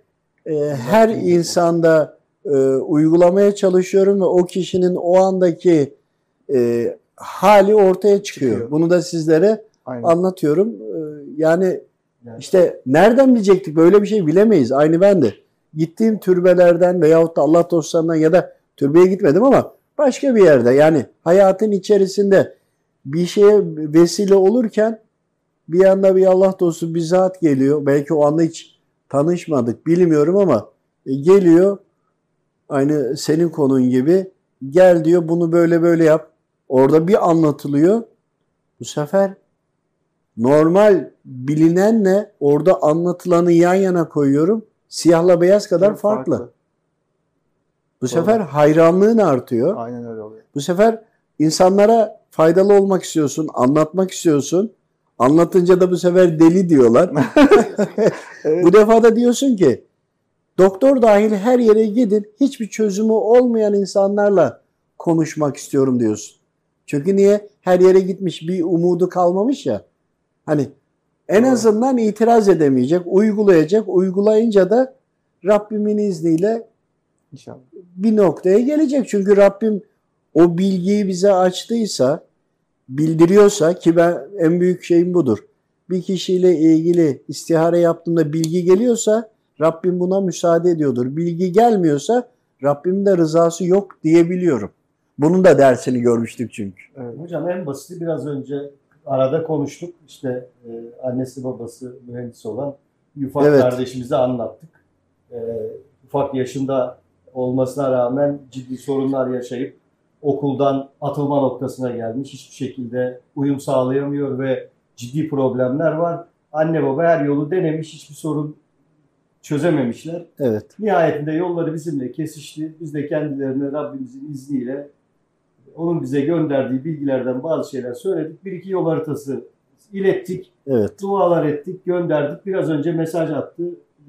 e, her insanda e, uygulamaya çalışıyorum ve o kişinin o andaki e, hali ortaya çıkıyor. Çıkıyor. Bunu da sizlere Aynen. anlatıyorum. Ee, Yani Yani- işte nereden bilecektik böyle bir şey bilemeyiz. Aynı ben de. Gittiğim türbelerden veyahut da Allah dostlarından ya da türbeye gitmedim ama başka bir yerde yani hayatın içerisinde bir şeye vesile olurken bir anda bir Allah dostu bir zat geliyor. Belki o anda hiç tanışmadık bilmiyorum ama e, geliyor aynı senin konun gibi gel diyor bunu böyle böyle yap. Orada bir anlatılıyor. Bu sefer normal bilinenle orada anlatılanı yan yana koyuyorum. Siyahla beyaz kadar Çok farklı. Bu sefer hayranlığın artıyor. Aynen öyle oluyor. Bu sefer insanlara faydalı olmak istiyorsun, anlatmak istiyorsun. Anlatınca da bu sefer deli diyorlar. Evet. bu defa da diyorsun ki doktor dahil her yere gidin hiçbir çözümü olmayan insanlarla konuşmak istiyorum diyorsun. Çünkü niye? Her yere gitmiş bir umudu kalmamış ya. Hani en Doğru. azından itiraz edemeyecek, uygulayacak. Uygulayınca da Rabbimin izniyle İnşallah. bir noktaya gelecek. Çünkü Rabbim o bilgiyi bize açtıysa, bildiriyorsa ki ben en büyük şeyim budur. Bir kişiyle ilgili istihare yaptığımda bilgi geliyorsa Rabbim buna müsaade ediyordur. Bilgi gelmiyorsa Rabbimin de rızası yok diyebiliyorum. Bunun da dersini görmüştük çünkü. Evet. Hocam en basiti biraz önce arada konuştuk. İşte e, annesi babası mühendis olan ufak Evet. kardeşimize anlattık. E, ufak yaşında olmasına rağmen ciddi sorunlar yaşayıp okuldan atılma noktasına gelmiş. Hiçbir şekilde uyum sağlayamıyor ve ciddi problemler var. Anne baba her yolu denemiş. Hiçbir sorun çözememişler. Evet. Nihayetinde yolları bizimle kesişti. Biz de kendilerine Rabbimizin izniyle onun bize gönderdiği bilgilerden bazı şeyler söyledik. Bir iki yol haritası ilettik. Evet. Dualar ettik, gönderdik. Biraz önce mesaj attı.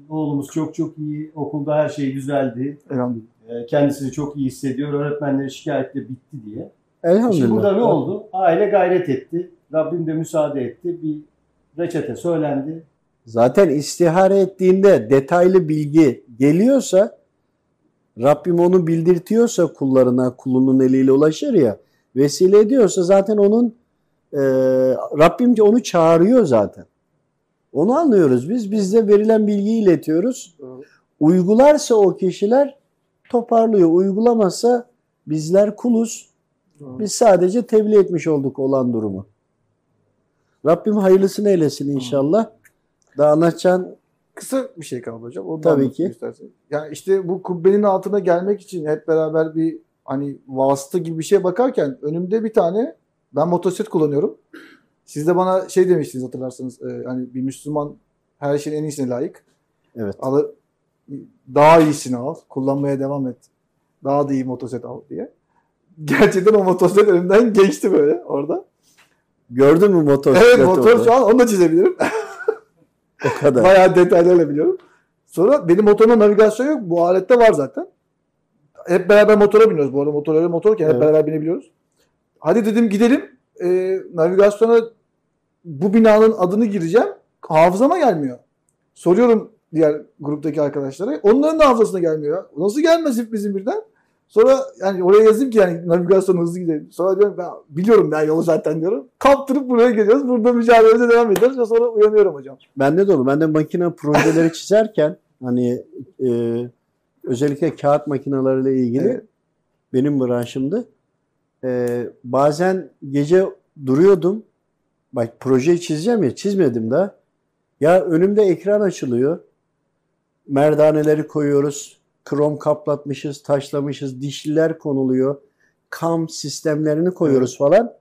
Oğlumuz çok çok iyi. Okulda her şey düzeldi. Elhamdülillah. Ee, Kendisini çok iyi hissediyor. Öğretmenlerin şikayeti de bitti diye. Elhamdülillah. Şimdi burada ne oldu? Aile gayret etti. Rabbim de müsaade etti. Bir reçete söylendi. Zaten istihare ettiğinde detaylı bilgi geliyorsa Rabbim onu bildirtiyorsa kullarına kulunun eliyle ulaşır ya vesile ediyorsa zaten onun e, Rabbim onu çağırıyor zaten. Onu anlıyoruz biz. Biz de verilen bilgiyi iletiyoruz. Uygularsa o kişiler toparlıyor. Uygulamazsa bizler kuluz. Biz sadece tebliğ etmiş olduk olan durumu. Rabbim hayırlısını eylesin inşallah. Daha anlatacağın Kısa bir şey kaldı hocam. Onu da Tabii ki. istersen. Yani işte bu kubbenin altına gelmek için hep beraber bir hani vasıta gibi bir şeye bakarken önümde bir tane ben motosiklet kullanıyorum. Siz de bana şey demiştiniz hatırlarsanız e, hani bir Müslüman her şeyin en iyisine layık. evet. Al, daha iyisini al. Kullanmaya devam et. Daha da iyi motosiklet al diye. gerçekten o motosiklet önümden geçti böyle orada. Gördün mü motosiklet Evet motor orada? şu an onu da çizebilirim. O kadar. Bayağı detaylarla biliyorum. Sonra benim motorumda navigasyon yok. Bu alette var zaten. Hep beraber motora biniyoruz. Bu arada motor öyle motorken hep Evet. beraber binebiliyoruz. Hadi dedim gidelim. Ee, navigasyona bu binanın adını gireceğim. Hafızama gelmiyor. Soruyorum diğer gruptaki arkadaşlara. Onların da hafızasına gelmiyor. Nasıl gelmez hep bizim birden? Sonra yani oraya yazayım ki yani navigasyon hızlı gidelim. Sonra diyorum ben biliyorum ben yolu zaten diyorum. Kaptırıp buraya geliyoruz. Burada mücadelemize devam ediyoruz ve sonra uyanıyorum hocam. Bende de olur. Ben de makine projeleri çizerken hani e, özellikle kağıt makineleriyle ilgili Evet. benim branşımdı. E, bazen gece duruyordum. Bak projeyi çizeceğim ya çizmedim daha. Ya önümde ekran açılıyor. Merdaneleri koyuyoruz. Krom kaplatmışız, taşlamışız, dişliler konuluyor. Kam sistemlerini koyuyoruz falan.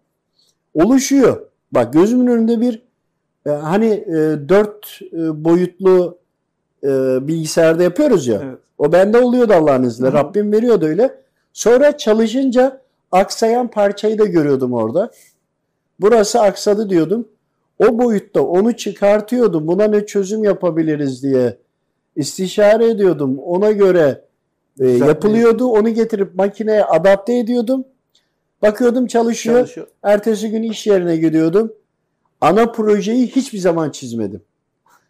Oluşuyor. Bak gözümün önünde bir e, hani e, dört e, boyutlu e, bilgisayarda yapıyoruz ya. Evet. O bende oluyordu Allah'ın izniyle. Hı. Rabbim veriyordu öyle. Sonra çalışınca aksayan parçayı da görüyordum orada. Burası aksadı diyordum. O boyutta onu çıkartıyordum. Buna ne çözüm yapabiliriz diye istişare ediyordum. Ona göre e, yapılıyordu. Onu getirip makineye adapte ediyordum. Bakıyordum çalışıyor. Çalışıyor. Ertesi gün iş yerine gidiyordum. Ana projeyi hiçbir zaman çizmedim.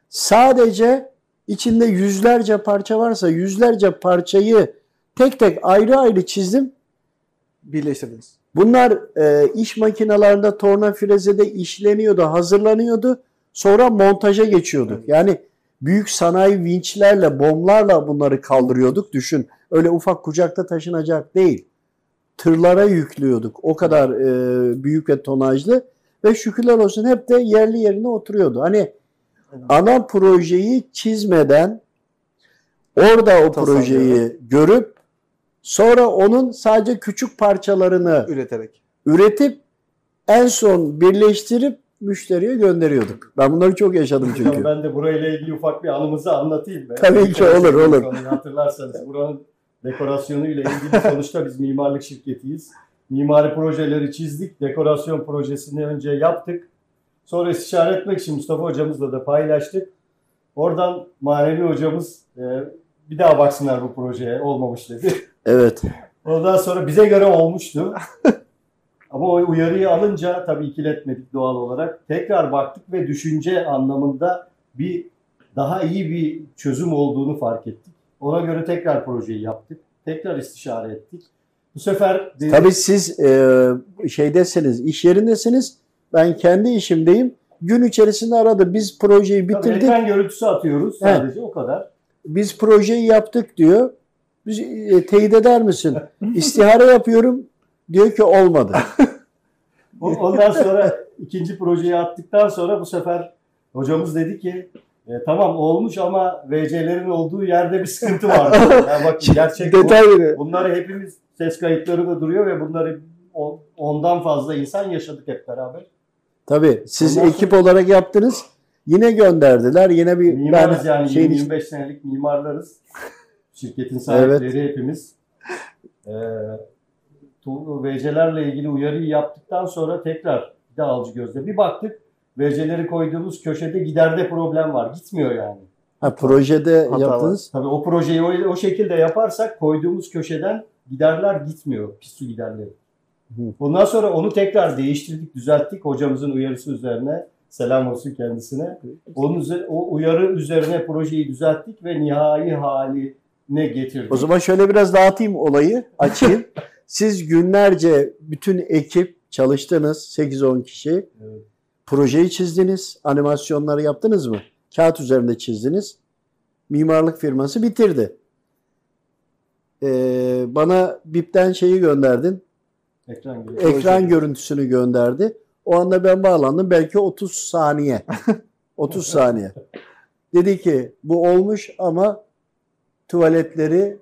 Sadece içinde yüzlerce parça varsa yüzlerce parçayı tek tek ayrı ayrı çizdim. Birleştirdiniz. Bunlar e, iş makinelerinde torna frezede işleniyordu, hazırlanıyordu. Sonra montaja geçiyorduk. Evet. Yani büyük sanayi vinçlerle, bomlarla bunları kaldırıyorduk. Düşün. Öyle ufak kucakta taşınacak değil. Tırlara yüklüyorduk. O kadar e, büyük ve tonajlı. Ve şükürler olsun hep de yerli yerine oturuyordu. Hani ana projeyi çizmeden orada o Tasarlıyor. projeyi görüp sonra onun sadece küçük parçalarını Üreterek. üretip en son birleştirip müşteriye gönderiyorduk. Ben bunları çok yaşadım çünkü. ben de burayla ilgili ufak bir anımızı anlatayım. be. Tabii ki, olur, olur. Hatırlarsanız buranın dekorasyonuyla ilgili sonuçta biz mimarlık şirketiyiz. Mimari projeleri çizdik. Dekorasyon projesini önce yaptık. Sonra istişare etmek için Mustafa hocamızla da paylaştık. Oradan manevi hocamız e, bir daha baksınlar bu projeye olmamış dedi. Evet. Ondan sonra bize göre olmuştu. Ama o uyarıyı alınca tabii ikiletmedik doğal olarak. Tekrar baktık ve düşünce anlamında bir daha iyi bir çözüm olduğunu fark ettik. Ona göre tekrar projeyi yaptık. Tekrar istişare ettik. Bu sefer dedik, Tabii siz e, şeydesiniz, iş yerindesiniz. Ben kendi işimdeyim. Gün içerisinde aradı. Biz projeyi tabii bitirdik. ekran görüntüsü atıyoruz sadece o kadar. Biz projeyi yaptık diyor. Biz e, teyit eder misin? İstihare yapıyorum. Diyor ki olmadı. Ondan sonra ikinci projeyi attıktan sonra bu sefer hocamız dedi ki e, tamam olmuş ama VC'lerin olduğu yerde bir sıkıntı var. Yani bak gerçek bu. Bunları hepimiz ses kayıtları da duruyor ve bunları ondan fazla insan yaşadık hep beraber. Tabii siz Ondan ekip olarak yaptınız. Yine gönderdiler. Yine bir Mimarız yani şeyin 25 senelik mimarlarız. Şirketin sahipleri hepimiz. Ee, VC'lerle ilgili uyarıyı yaptıktan sonra tekrar bir de alıcı gözle bir baktık. VC'leri koyduğumuz köşede giderde problem var. Gitmiyor yani. ha, projede Hata yaptınız. Tabii o projeyi o, o şekilde yaparsak koyduğumuz köşeden giderler gitmiyor. Pis su giderleri. Hı. Bundan sonra onu tekrar değiştirdik, düzelttik hocamızın uyarısı üzerine. Selam olsun kendisine. Onun o uyarı üzerine projeyi düzelttik ve nihai haline getirdik. O zaman şöyle biraz dağıtayım olayı, açayım. Siz günlerce bütün ekip çalıştınız, 8-10 kişi. Evet. Projeyi çizdiniz, animasyonları yaptınız mı? Kağıt üzerinde çizdiniz. Mimarlık firması bitirdi. Ee, bana BIP'ten şeyi gönderdin, Ekran gibi. ekran görüntüsünü gönderdi. O anda ben bağlandım. Belki 30 saniye. 30 saniye. Dedi ki bu olmuş ama tuvaletleri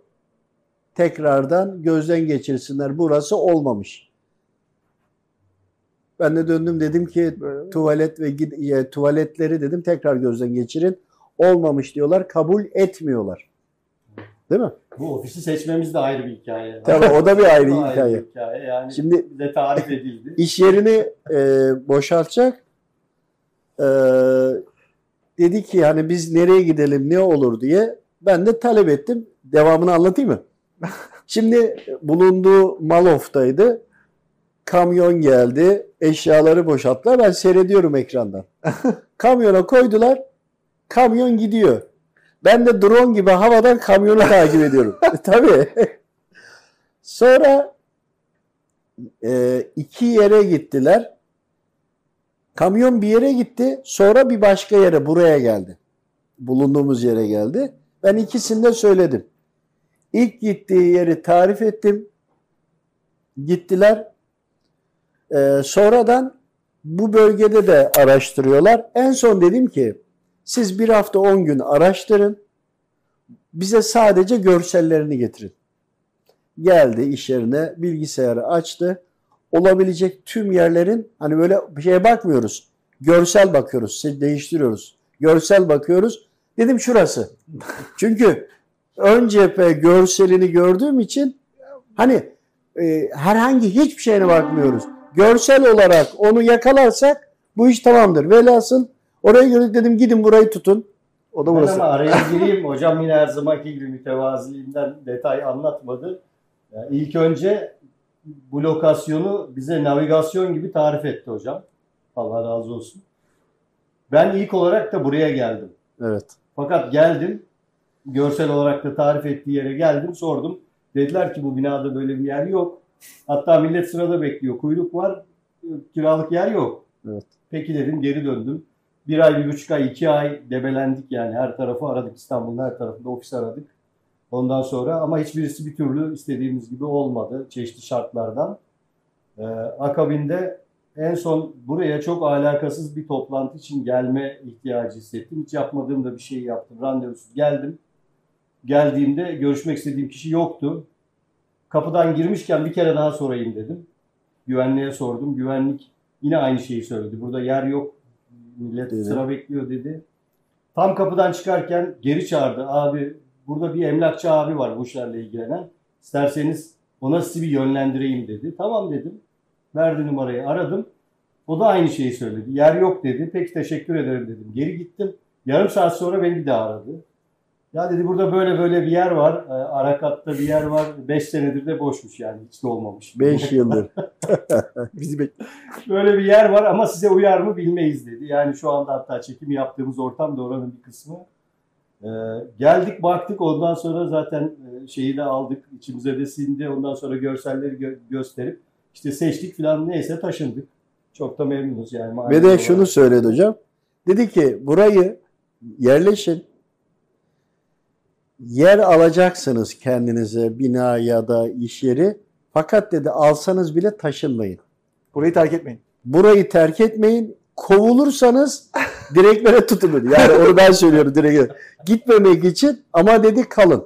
tekrardan gözden geçirsinler. Burası olmamış. Ben de döndüm dedim ki tuvalet ve e, tuvaletleri dedim tekrar gözden geçirin. Olmamış diyorlar. Kabul etmiyorlar. Değil mi? Bu ofisi seçmemiz de ayrı bir hikaye. Tabii o da bir ayrı da hikaye. bir hikaye. Yani Şimdi bize tarif edildi. iş yerini e, boşaltacak. E, dedi ki hani biz nereye gidelim ne olur diye ben de talep ettim. Devamını anlatayım mı? Şimdi bulunduğu Malof'taydı. Kamyon geldi. Eşyaları boşalttılar. Ben seyrediyorum ekrandan. Kamyona koydular. Kamyon gidiyor. Ben de drone gibi havadan kamyonu takip ediyorum. Tabii. Sonra e, iki yere gittiler. Kamyon bir yere gitti. Sonra bir başka yere buraya geldi. Bulunduğumuz yere geldi. Ben ikisini söyledim. İlk gittiği yeri tarif ettim. Gittiler. Ee, sonradan bu bölgede de araştırıyorlar. En son dedim ki siz bir hafta 10 gün araştırın. Bize sadece görsellerini getirin. Geldi iş yerine bilgisayarı açtı. Olabilecek tüm yerlerin hani böyle bir şeye bakmıyoruz. Görsel bakıyoruz. Değiştiriyoruz. Görsel bakıyoruz. Dedim şurası. Çünkü ön cephe görselini gördüğüm için hani e, herhangi hiçbir şeyine bakmıyoruz. Görsel olarak onu yakalarsak bu iş tamamdır. Velhasıl oraya göre dedim gidin burayı tutun. O da Ben burası. ama araya gireyim. Hocam yine her zamanki gibi mütevaziliğinden detay anlatmadı. Yani ilk önce bu lokasyonu bize navigasyon gibi tarif etti hocam. Allah razı olsun. Ben ilk olarak da buraya geldim. Evet. Fakat geldim. Görsel olarak da tarif ettiği yere geldim. Sordum. Dediler ki bu binada böyle bir yer yok. Hatta millet sırada bekliyor. Kuyruk var. Kiralık yer yok. Evet. Peki dedim geri döndüm. Bir ay, bir buçuk ay, iki ay debelendik yani. Her tarafı aradık. İstanbul'un her tarafında ofis aradık. Ondan sonra ama hiçbirisi bir türlü istediğimiz gibi olmadı. Çeşitli şartlardan. Ee, akabinde en son buraya çok alakasız bir toplantı için gelme ihtiyacı hissettim. Hiç yapmadığım da bir şey yaptım. Randevusuz geldim. Geldiğimde görüşmek istediğim kişi yoktu. Kapıdan girmişken bir kere daha sorayım dedim. Güvenliğe sordum. Güvenlik yine aynı şeyi söyledi. Burada yer yok. Millet Dedi. sıra bekliyor dedi. Tam kapıdan çıkarken geri çağırdı. Abi burada bir emlakçı abi var bu işlerle ilgilenen. İsterseniz ona sizi bir yönlendireyim dedi. Tamam dedim. Verdi numarayı aradım. O da aynı şeyi söyledi. Yer yok dedi. Peki teşekkür ederim dedim. Geri gittim. Yarım saat sonra beni bir daha aradı. Ya dedi burada böyle böyle bir yer var. Ee, Arakat'ta bir yer var. 5 senedir de boşmuş yani. Hiç de olmamış. 5 yıldır. Bizi bek Böyle bir yer var ama size uyar mı bilmeyiz dedi. Yani şu anda hatta çekim yaptığımız ortam da oranın bir kısmı. Ee, geldik baktık ondan sonra zaten e, şeyi de aldık. içimize de sindi. Ondan sonra görselleri gö- gösterip işte seçtik falan neyse taşındık. Çok da memnunuz yani. Ve de olarak. şunu söyledi hocam. Dedi ki burayı yerleşin. Yer alacaksınız kendinize bina ya da iş yeri. Fakat dedi alsanız bile taşınmayın. burayı terk etmeyin. Burayı terk etmeyin. Kovulursanız direklere tutun dedi. Yani onu ben söylüyorum direkt. Gitmemek için ama dedi kalın.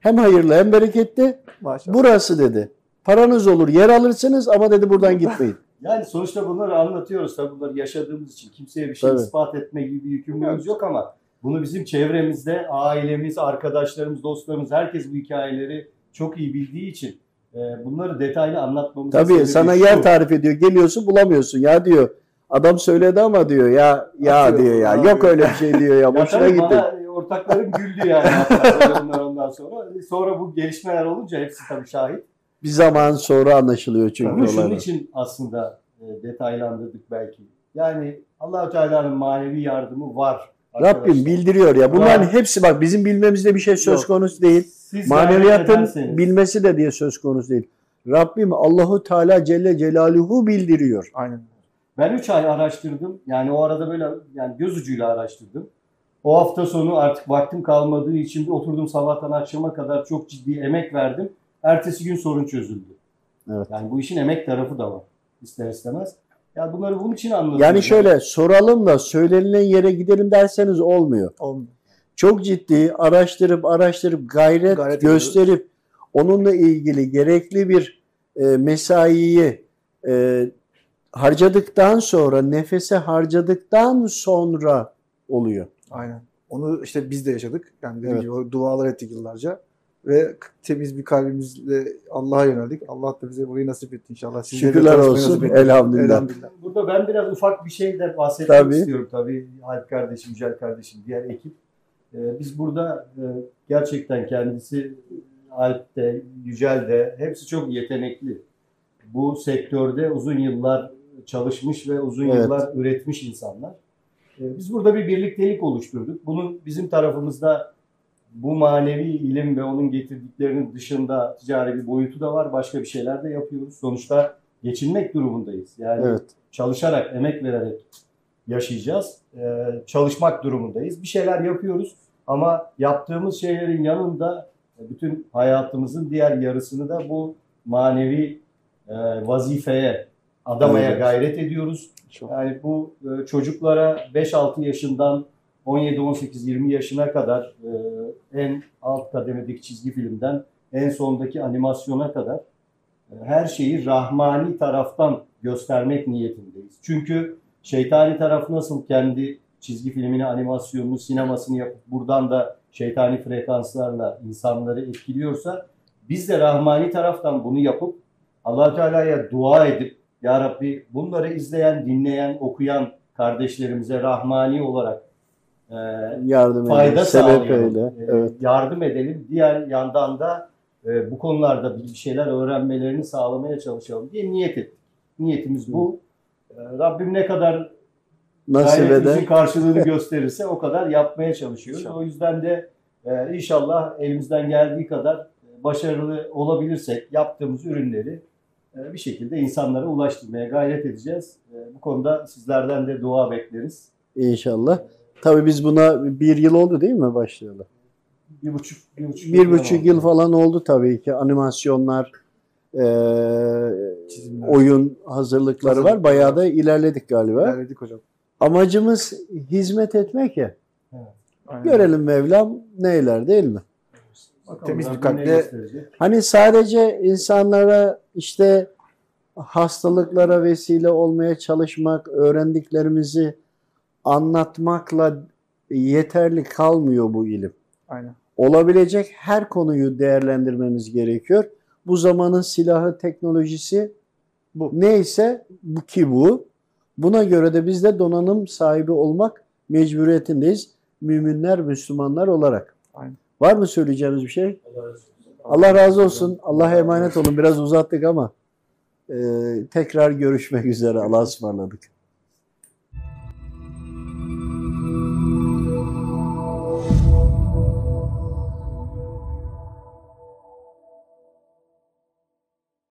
Hem hayırlı hem bereketli. Maşallah. Burası dedi. Paranız olur yer alırsınız ama dedi buradan gitmeyin. Yani sonuçta bunları anlatıyoruz tabii bunları yaşadığımız için. Kimseye bir şey Tabii. ispat etme gibi bir yükümlülüğümüz yok ama bunu bizim çevremizde ailemiz, arkadaşlarımız, dostlarımız herkes bu hikayeleri çok iyi bildiği için e, bunları detaylı anlatmamız Tabii sana yer tarif ediyor. Geliyorsun bulamıyorsun. Ya diyor adam söyledi ama diyor ya ya Atıyor, diyor ya. Yok öyle bir şey diyor ya. Ya Boşuna tabii gitti. ortaklarım güldü yani onlar ondan sonra. Sonra bu gelişmeler olunca hepsi tabii şahit. Bir zaman sonra anlaşılıyor çünkü Bunu şunun için aslında e, detaylandırdık belki. Yani Allahu Teala'nın manevi yardımı var. Rabbim bildiriyor ya. Bunların Var. hepsi bak bizim bilmemizde bir şey söz Yok. konusu değil. Siz Maneviyatın bilmesi de diye söz konusu değil. Rabbim Allahu Teala Celle Celaluhu bildiriyor. Aynen. Ben 3 ay araştırdım. Yani o arada böyle yani göz ucuyla araştırdım. O hafta sonu artık vaktim kalmadığı için oturdum sabahtan akşama kadar çok ciddi emek verdim. Ertesi gün sorun çözüldü. Evet. Yani bu işin emek tarafı da var. İster istemez. Ya bunları bunun için anlatıyorum. Yani şöyle soralım da söylenilen yere gidelim derseniz olmuyor. Olmuyor. çok ciddi araştırıp araştırıp gayret, Gayret gösterip onunla ilgili gerekli bir e, mesaiyi e, harcadıktan sonra nefese harcadıktan sonra oluyor. Aynen. Onu işte biz de yaşadık. Yani dediğim Evet. gibi dualar ettik yıllarca. Ve temiz bir kalbimizle Allah'a yöneldik. Allah da bize burayı nasip etti inşallah. Sizlere Şükürler olsun. Elhamdülillah. Elhamdülillah. Burada ben biraz ufak bir şey de bahsetmek Tabii. istiyorum tabii. Alp kardeşim, Yücel kardeşim, diğer ekip. Ee, biz burada e, gerçekten kendisi Alp de, Yücel de hepsi çok yetenekli. Bu sektörde uzun yıllar çalışmış ve uzun Evet. yıllar üretmiş insanlar. Ee, biz burada bir birliktelik oluşturduk. Bunun bizim tarafımızda bu manevi ilim ve onun getirdiklerinin dışında ticari bir boyutu da var. Başka bir şeyler de yapıyoruz. Sonuçta geçinmek durumundayız. Yani Evet. çalışarak, emek vererek yaşayacağız. Ee, çalışmak durumundayız. Bir şeyler yapıyoruz ama yaptığımız şeylerin yanında e, bütün hayatımızın diğer yarısını da bu manevi e, vazifeye adamaya Evet. gayret ediyoruz. Çok. Yani bu e, çocuklara 5-6 yaşından 17-18-20 yaşına kadar e, en alt kademedeki çizgi filmden en sondaki animasyona kadar e, her şeyi rahmani taraftan göstermek niyetindeyiz. Çünkü şeytani taraf nasıl kendi çizgi filmini, animasyonunu, sinemasını yapıp buradan da şeytani frekanslarla insanları etkiliyorsa biz de rahmani taraftan bunu yapıp allah Teala'ya dua edip Ya Rabbi bunları izleyen, dinleyen, okuyan kardeşlerimize rahmani olarak e, Yardım fayda edelim. Sağlayalım, öyle. e, Evet. yardım edelim. Diğer yandan da e, bu konularda bir şeyler öğrenmelerini sağlamaya çalışalım diye niyet ettik. Niyetimiz bu. E, Rabbim ne kadar Nasip gayretimizin eder. karşılığını gösterirse o kadar yapmaya çalışıyoruz. İnşallah. O yüzden de e, inşallah elimizden geldiği kadar e, başarılı olabilirsek yaptığımız ürünleri e, bir şekilde insanlara ulaştırmaya gayret edeceğiz. E, bu konuda sizlerden de dua bekleriz. İnşallah. Tabii biz buna bir yıl oldu değil mi başlayalı? Bir buçuk, bir buçuk, Bir buçuk yıl falan oldu tabii ki. Animasyonlar, eee, Çizimler. oyun hazırlıkları var. Bayağı da ilerledik galiba. İlerledik hocam. Amacımız hizmet etmek ya. Aynen. Görelim Mevlam neyler değil mi? Bakalım Temiz bir kalple-? Hani sadece insanlara işte hastalıklara vesile olmaya çalışmak, öğrendiklerimizi anlatmakla yeterli kalmıyor bu ilim. Aynen. Olabilecek her konuyu değerlendirmemiz gerekiyor. Bu zamanın silahı, teknolojisi Bu. neyse bu ki bu. Buna göre de biz de donanım sahibi olmak mecburiyetindeyiz. Müminler, Müslümanlar olarak. Aynen. Var mı söyleyeceğiniz bir şey? Allah razı olsun. Allah'a emanet olun. Biraz uzattık ama e, tekrar görüşmek üzere. Allah'a ısmarladık.